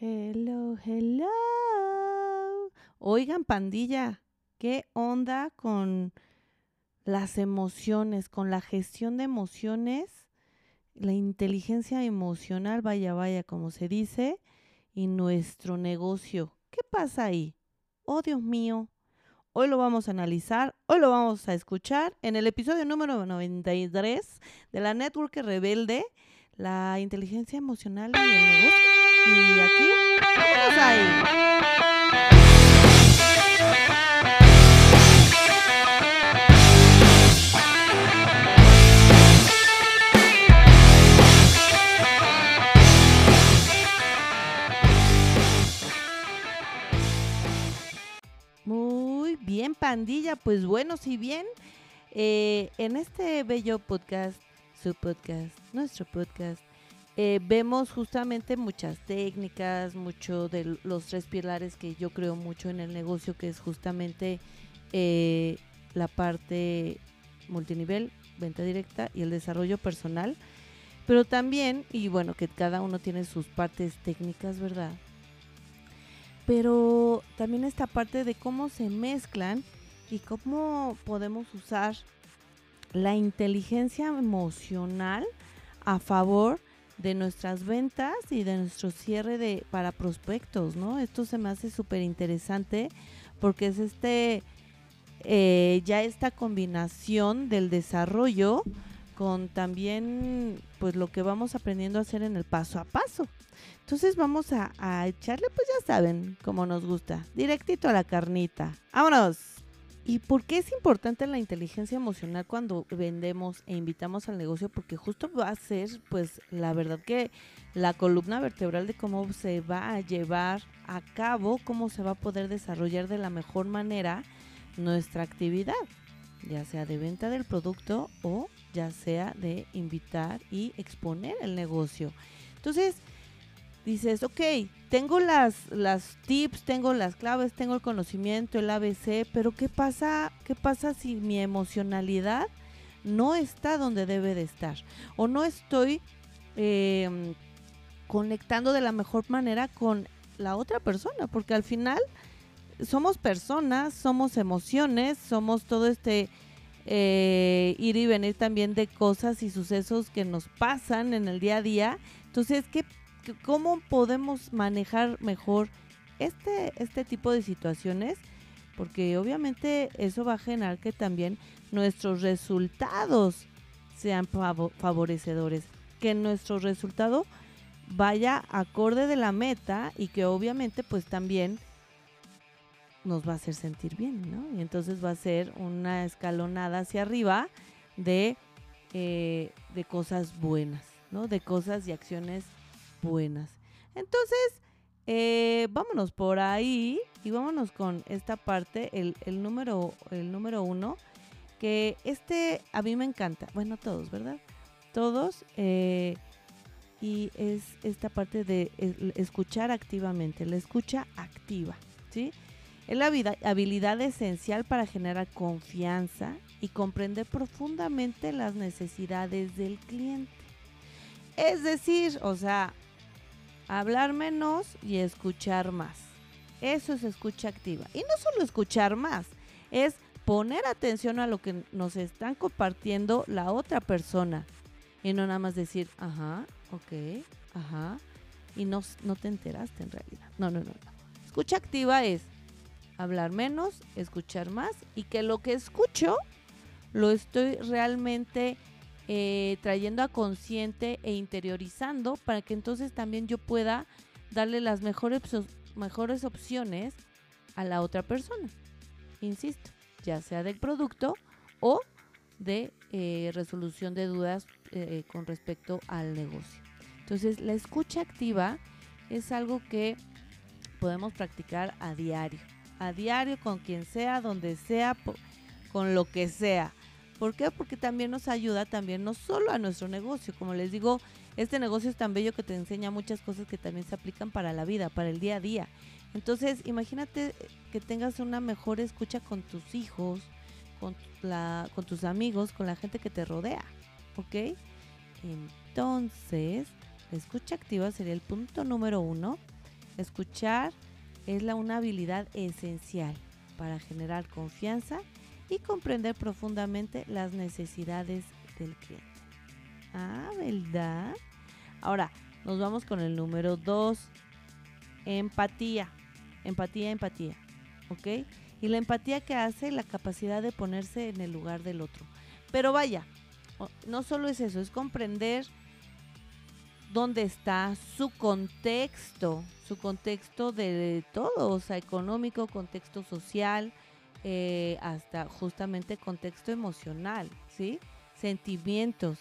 Hello, hello. Oigan, pandilla, ¿qué onda con las emociones, con la gestión de emociones, la inteligencia emocional, vaya, vaya, como se dice, y nuestro negocio? ¿Qué pasa ahí? Oh, Dios mío. Hoy lo vamos a analizar, hoy lo vamos a escuchar en el episodio número 93 de la Network Rebelde, la inteligencia emocional y el negocio. Y aquí, vamos ahí. Muy bien, pandilla. Pues bueno, si bien eh, en este bello podcast, su podcast, nuestro podcast, eh, vemos justamente muchas técnicas, mucho de los tres pilares que yo creo mucho en el negocio, que es justamente eh, la parte multinivel, venta directa y el desarrollo personal. Pero también, y bueno, que cada uno tiene sus partes técnicas, ¿verdad? Pero también esta parte de cómo se mezclan y cómo podemos usar la inteligencia emocional a favor de nuestras ventas y de nuestro cierre de para prospectos, ¿no? Esto se me hace súper interesante porque es este eh, ya esta combinación del desarrollo con también pues lo que vamos aprendiendo a hacer en el paso a paso. Entonces vamos a, echarle, pues ya saben, como nos gusta, directito a la carnita. ¡Vámonos! ¿Y por qué es importante la inteligencia emocional cuando vendemos e invitamos al negocio? Porque justo va a ser, pues, la verdad que la columna vertebral de cómo se va a llevar a cabo, cómo se va a poder desarrollar de la mejor manera nuestra actividad, ya sea de venta del producto o ya sea de invitar y exponer el negocio. Entonces, dices, ok, tengo las, las tips, tengo las claves, tengo el conocimiento, el ABC, pero ¿qué pasa, qué pasa si mi emocionalidad no está donde debe de estar? O no estoy eh, conectando de la mejor manera con la otra persona, porque al final somos personas, somos emociones, somos todo este eh, ir y venir también de cosas y sucesos que nos pasan en el día a día. Entonces, ¿qué cómo podemos manejar mejor este, este tipo de situaciones, porque obviamente eso va a generar que también nuestros resultados sean favorecedores, que nuestro resultado vaya acorde de la meta y que obviamente pues también nos va a hacer sentir bien, ¿no? Y entonces va a ser una escalonada hacia arriba de, eh, de cosas buenas, ¿no? De cosas y acciones buenas. Entonces, eh, vámonos por ahí y vámonos con esta parte, el, el, número, el número uno, que este a mí me encanta. Bueno, todos, ¿verdad? Todos. Eh, y es esta parte de escuchar activamente, la escucha activa, ¿sí? Es la habilidad esencial para generar confianza y comprender profundamente las necesidades del cliente. Es decir, o sea, hablar menos y escuchar más. Eso es escucha activa. Y no solo escuchar más, es poner atención a lo que nos están compartiendo la otra persona. Y no nada más decir, ajá, ok, ajá. Y no, no te enteraste en realidad. No, no, no, no. Escucha activa es hablar menos, escuchar más y que lo que escucho lo estoy realmente eh, trayendo a consciente e interiorizando para que entonces también yo pueda darle las mejores, mejores opciones a la otra persona. Insisto, ya sea del producto o de eh, resolución de dudas eh, con respecto al negocio. Entonces, la escucha activa es algo que podemos practicar a diario, a diario con quien sea, donde sea, con lo que sea. ¿Por qué? Porque también nos ayuda también no solo a nuestro negocio, como les digo, este negocio es tan bello que te enseña muchas cosas que también se aplican para la vida, para el día a día. Entonces, imagínate que tengas una mejor escucha con tus hijos, con, la, con tus amigos, con la gente que te rodea, ¿ok? Entonces, la escucha activa sería el punto número uno Escuchar es la, una habilidad esencial para generar confianza y comprender profundamente las necesidades del cliente. Ah, ¿verdad? Ahora, nos vamos con el número dos. Empatía. Empatía, empatía. ¿Ok? Y la empatía que hace la capacidad de ponerse en el lugar del otro. Pero vaya, no solo es eso, es comprender dónde está su contexto, su contexto de todo, o sea, económico, contexto social, eh, hasta justamente contexto emocional, ¿sí? Sentimientos.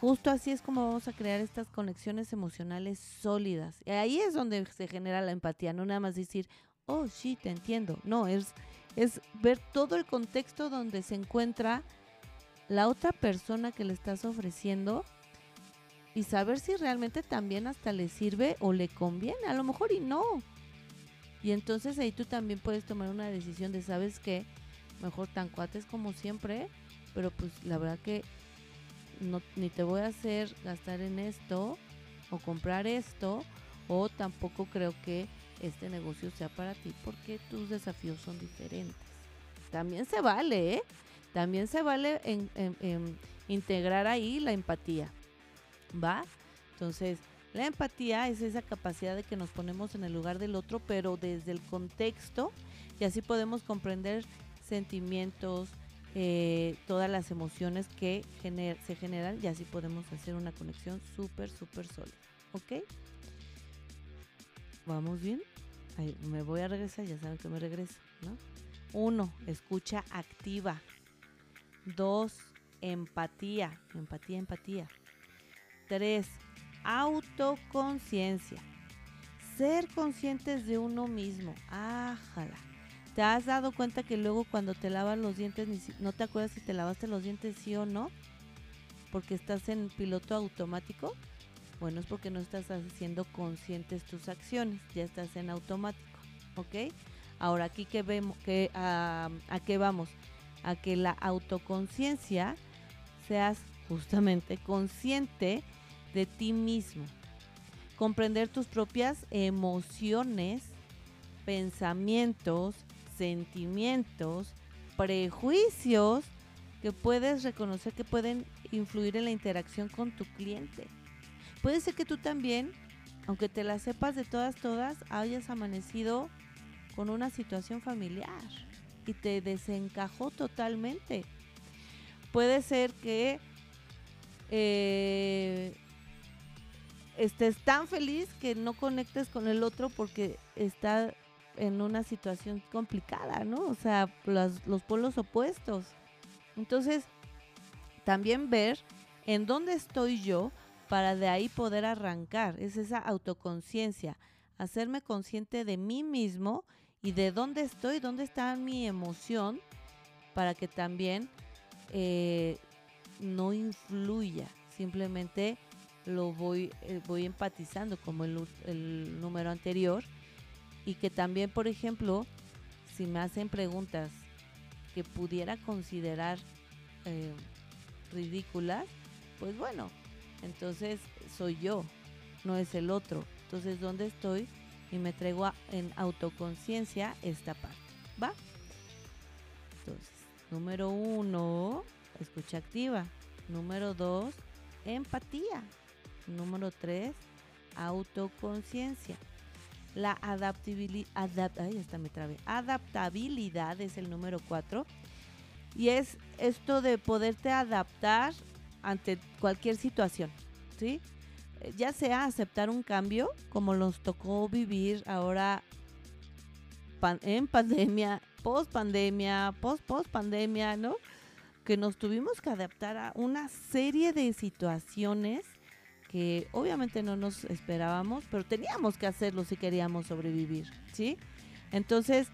Justo así es como vamos a crear estas conexiones emocionales sólidas. Y ahí es donde se genera la empatía, no nada más decir, oh, sí, te entiendo. No, es, es ver todo el contexto donde se encuentra la otra persona que le estás ofreciendo y saber si realmente también hasta le sirve o le conviene, a lo mejor y no. Y entonces ahí tú también puedes tomar una decisión de, ¿sabes qué? Mejor tan cuates como siempre, pero pues la verdad que no, ni te voy a hacer gastar en esto o comprar esto, o tampoco creo que este negocio sea para ti porque tus desafíos son diferentes. También se vale, ¿eh? También se vale en, integrar ahí la empatía. ¿Va? Entonces, la empatía es esa capacidad de que nos ponemos en el lugar del otro, pero desde el contexto, y así podemos comprender sentimientos, eh, todas las emociones que se generan, y así podemos hacer una conexión súper, súper sólida. ¿Ok? ¿Vamos bien? me voy a regresar, ya saben que me regreso, ¿no? Uno, escucha activa. Dos, empatía, empatía, empatía. Tres, autoconciencia. Ser conscientes de uno mismo. Ájala. ¿Te has dado cuenta que luego cuando te lavas los dientes no te acuerdas si te lavaste los dientes sí o no? Porque estás en piloto automático. Bueno, es porque no estás haciendo conscientes tus acciones, ya estás en automático, ¿ok? Ahora aquí que vemos, que, a qué vamos? a que la autoconciencia seas justamente consciente de ti mismo. Comprender tus propias emociones, pensamientos, sentimientos, prejuicios que puedes reconocer que pueden influir en la interacción con tu cliente. Puede ser que tú también, aunque te la sepas de todas, todas, hayas amanecido con una situación familiar y te desencajó totalmente. Puede ser que eh, estés tan feliz que no conectes con el otro porque está en una situación complicada, ¿no? O sea, los, los polos opuestos. Entonces, también ver en dónde estoy yo para de ahí poder arrancar. Es esa autoconciencia, hacerme consciente de mí mismo y de dónde estoy, dónde está mi emoción, para que también eh, no influya, simplemente lo voy, eh, voy empatizando como el, número anterior y que también, por ejemplo, si me hacen preguntas que pudiera considerar eh, ridículas, pues bueno, entonces soy yo, no es el otro. Entonces, ¿dónde estoy? y me traigo en autoconciencia esta parte. ¿Va? Entonces, número uno, escucha activa. Número dos, empatía. Número tres, autoconciencia. La adaptabilidad, me Adaptabilidad es el número cuatro. Y es esto de poderte adaptar ante cualquier situación, ¿sí? ya sea aceptar un cambio, como nos tocó vivir ahora en pandemia, post pandemia, post post pandemia, ¿no? Que nos tuvimos que adaptar a una serie de situaciones que obviamente no nos esperábamos, pero teníamos que hacerlo si queríamos sobrevivir, ¿sí? Entonces,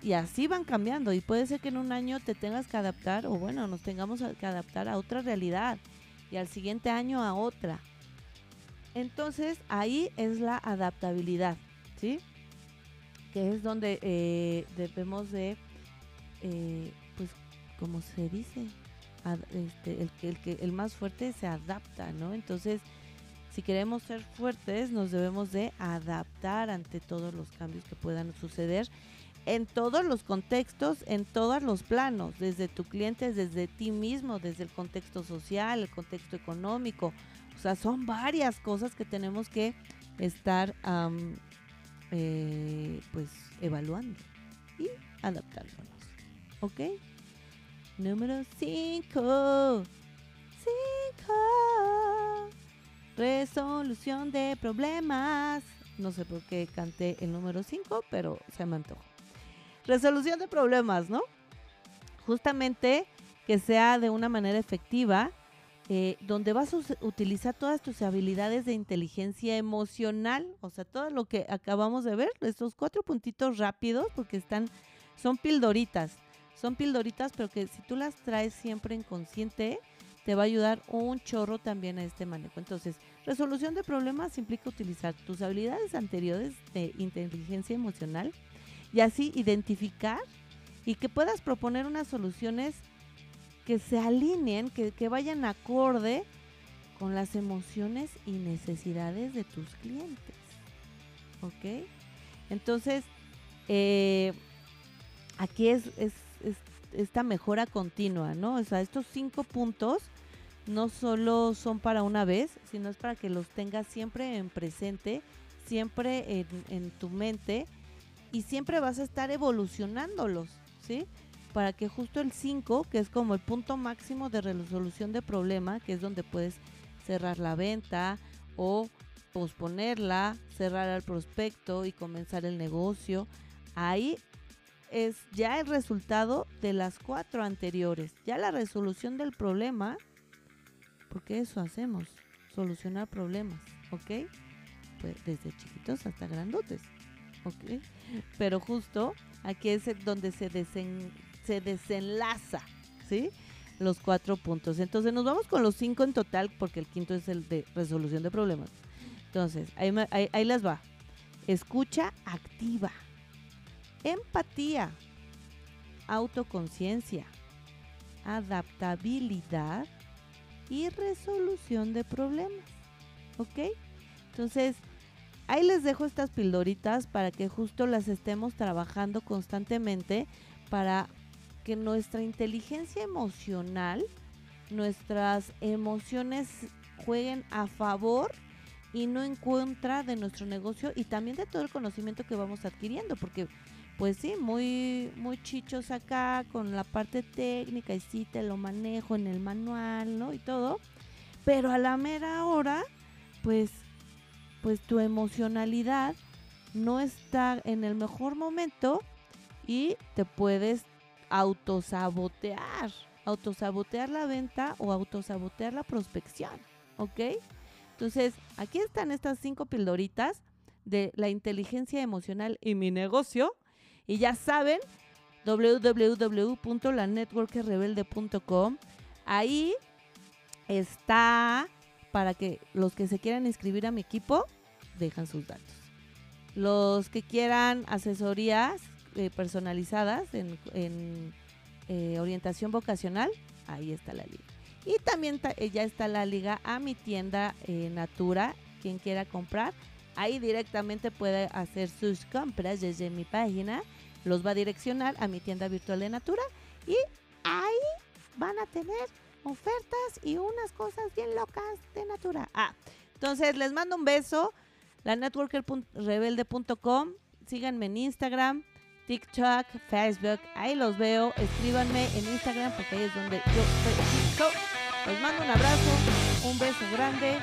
y así van cambiando y puede ser que en un año te tengas que adaptar o bueno, nos tengamos que adaptar a otra realidad y al siguiente año a otra. Entonces ahí es la adaptabilidad, ¿sí? Que es donde eh, debemos de, eh, pues, como se dice, este, el, que, el, el más fuerte se adapta, ¿no? Entonces, si queremos ser fuertes, nos debemos de adaptar ante todos los cambios que puedan suceder en todos los contextos, en todos los planos, desde tu cliente, desde ti mismo, desde el contexto social, el contexto económico. O sea, son varias cosas que tenemos que estar eh, pues evaluando y adaptándonos. ¿Ok? Número 5. 5. Resolución de problemas. No sé por qué canté el número 5, pero se me antojó. Resolución de problemas, ¿no? Justamente que sea de una manera efectiva, eh, donde vas a utilizar todas tus habilidades de inteligencia emocional, o sea, todo lo que acabamos de ver, estos cuatro puntitos rápidos, porque están, son pildoritas, son pildoritas, pero que si tú las traes siempre en consciente, te va a ayudar un chorro también a este manejo. Entonces, resolución de problemas implica utilizar tus habilidades anteriores de inteligencia emocional y así identificar y que puedas proponer unas soluciones que se alineen, que, vayan acorde con las emociones y necesidades de tus clientes. ¿Ok? Entonces, eh, aquí es, es, esta mejora continua, ¿no? O sea, estos cinco puntos no solo son para una vez, sino es para que los tengas siempre en presente, siempre en, en tu mente y siempre vas a estar evolucionándolos, ¿sí? Para que justo el 5, que es como el punto máximo de resolución de problema, que es donde puedes cerrar la venta o posponerla, cerrar al prospecto y comenzar el negocio, ahí es ya el resultado de las cuatro anteriores. Ya la resolución del problema porque eso hacemos, solucionar problemas, ¿ok? Pues desde chiquitos hasta grandotes, ¿ok? Pero justo aquí es donde se, se desenlaza, ¿sí? Los cuatro puntos. Entonces nos vamos con los cinco en total, porque el quinto es el de resolución de problemas. Entonces, ahí, ahí, les va. Escucha activa. Empatía. Autoconciencia. Adaptabilidad y resolución de problemas. ¿Ok? Entonces, ahí les dejo estas pildoritas para que justo las estemos trabajando constantemente para que nuestra inteligencia emocional, nuestras emociones jueguen a favor y no en contra de nuestro negocio y también de todo el conocimiento que vamos adquiriendo, porque pues sí, muy, muy chichos acá con la parte técnica y sí te lo manejo en el manual, ¿no? Y todo. Pero a la mera hora, pues, pues tu emocionalidad no está en el mejor momento y te puedes autosabotear, autosabotear la venta o autosabotear la prospección, ¿ok? Entonces, aquí están estas cinco pildoritas de la inteligencia emocional y mi negocio y ya saben, www.lanetworkrebelde.com. Ahí está para que los que se quieran inscribir a mi equipo dejan sus datos. Los que quieran asesorías eh, personalizadas en, eh, orientación vocacional, ahí está la liga. Y también eh, ya está la liga a mi tienda Natura, quien quiera comprar Ahí directamente puede hacer sus compras desde mi página. Los va a direccionar a mi tienda virtual de Natura. Y ahí van a tener ofertas y unas cosas bien locas de Natura. Ah, entonces les mando un beso. La networkerrebelde.com. Síganme en Instagram, TikTok, Facebook. Ahí los veo. Escríbanme en Instagram porque ahí es donde yo estoy. Les mando un abrazo, un beso grande